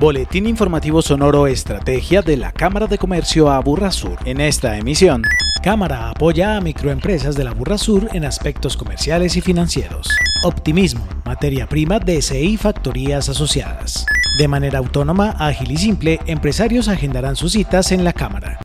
Boletín informativo sonoro Estrategia de la Cámara de Comercio Aburrasur. En esta emisión, Cámara apoya a microempresas de la Sur en aspectos comerciales y financieros. Optimismo, materia prima DCI Factorías Asociadas. De manera autónoma, ágil y simple, empresarios agendarán sus citas en la Cámara.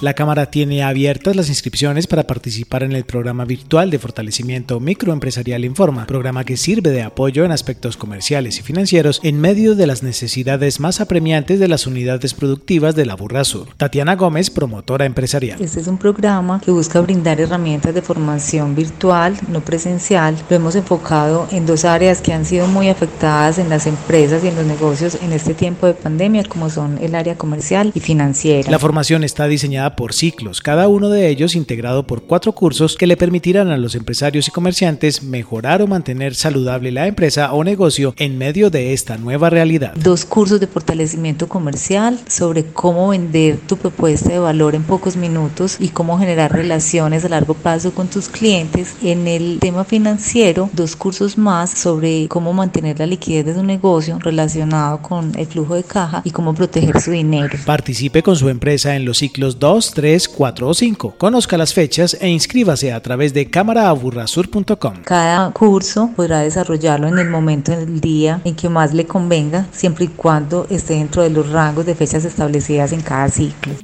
La Cámara tiene abiertas las inscripciones para participar en el programa virtual de fortalecimiento microempresarial Informa, programa que sirve de apoyo en aspectos comerciales y financieros en medio de las necesidades más apremiantes de las unidades productivas de la Burra Sur. Tatiana Gómez, promotora empresarial. Este es un programa que busca brindar herramientas de formación virtual, no presencial. Lo hemos enfocado en dos áreas que han sido muy afectadas en las empresas y en los negocios en este tiempo de pandemia, como son el área comercial y financiera. La formación está diseñada por ciclos, cada uno de ellos integrado por cuatro cursos que le permitirán a los empresarios y comerciantes mejorar o mantener saludable la empresa o negocio en medio de esta nueva realidad. Dos cursos de fortalecimiento comercial sobre cómo vender tu propuesta de valor en pocos minutos y cómo generar relaciones a largo plazo con tus clientes. En el tema financiero, dos cursos más sobre cómo mantener la liquidez de tu negocio relacionado con el flujo de caja y cómo proteger su dinero. Participe con su empresa en los ciclos 2 3, 4 o 5. Conozca las fechas e inscríbase a través de cámaraaburrasur.com. Cada curso podrá desarrollarlo en el momento del día en que más le convenga, siempre y cuando esté dentro de los rangos de fechas establecidas en cada ciclo.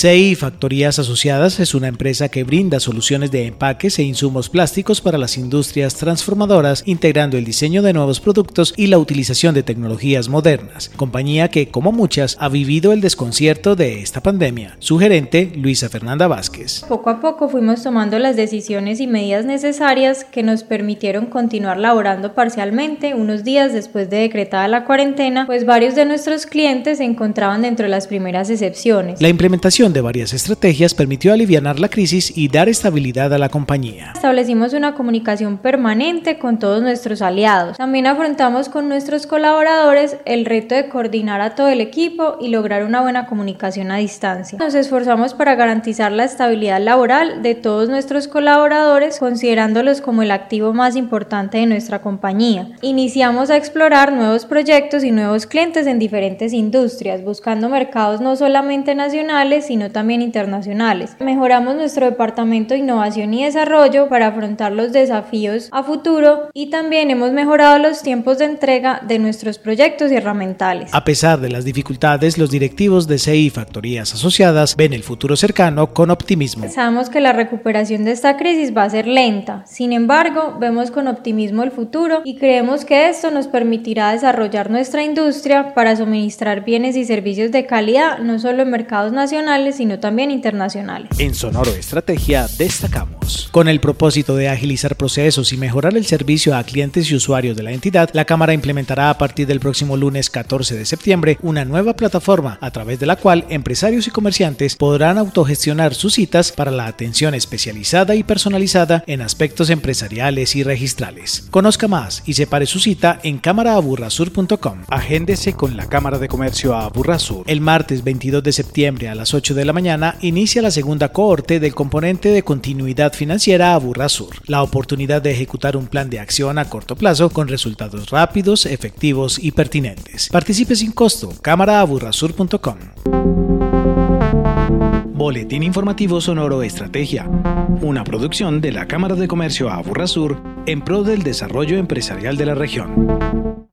CI Factorías Asociadas es una empresa que brinda soluciones de empaques e insumos plásticos para las industrias transformadoras, integrando el diseño de nuevos productos y la utilización de tecnologías modernas, compañía que, como muchas, ha vivido el desconcierto de esta pandemia. Su gerente, Luisa Fernanda Vázquez. Poco a poco fuimos tomando las decisiones y medidas necesarias que nos permitieron continuar laborando parcialmente unos días después de decretada la cuarentena, pues varios de nuestros clientes se encontraban dentro de las primeras excepciones. La implementación de varias estrategias permitió aliviar la crisis y dar estabilidad a la compañía. Establecimos una comunicación permanente con todos nuestros aliados. También afrontamos con nuestros colaboradores el reto de coordinar a todo el equipo y lograr una buena comunicación a distancia. Nos esforzamos para garantizar la estabilidad laboral de todos nuestros colaboradores, considerándolos como el activo más importante de nuestra compañía. Iniciamos a explorar nuevos proyectos y nuevos clientes en diferentes industrias, buscando mercados no solamente nacionales, sino sino también internacionales. Mejoramos nuestro departamento de innovación y desarrollo para afrontar los desafíos a futuro y también hemos mejorado los tiempos de entrega de nuestros proyectos y herramientales. A pesar de las dificultades, los directivos de CI Factorías Asociadas ven el futuro cercano con optimismo. Sabemos que la recuperación de esta crisis va a ser lenta, sin embargo, vemos con optimismo el futuro y creemos que esto nos permitirá desarrollar nuestra industria para suministrar bienes y servicios de calidad no solo en mercados nacionales, sino también internacionales. En Sonoro Estrategia destacamos. Con el propósito de agilizar procesos y mejorar el servicio a clientes y usuarios de la entidad, la Cámara implementará a partir del próximo lunes 14 de septiembre una nueva plataforma a través de la cual empresarios y comerciantes podrán autogestionar sus citas para la atención especializada y personalizada en aspectos empresariales y registrales. Conozca más y separe su cita en cámaraaburrasur.com. Agéndese con la Cámara de Comercio a Aburrasur el martes 22 de septiembre a las 8 de la mañana inicia la segunda cohorte del componente de continuidad financiera a Burrasur, la oportunidad de ejecutar un plan de acción a corto plazo con resultados rápidos, efectivos y pertinentes. Participe sin costo, cámaraaburrasur.com. Boletín Informativo Sonoro Estrategia, una producción de la Cámara de Comercio Aburrasur en pro del desarrollo empresarial de la región.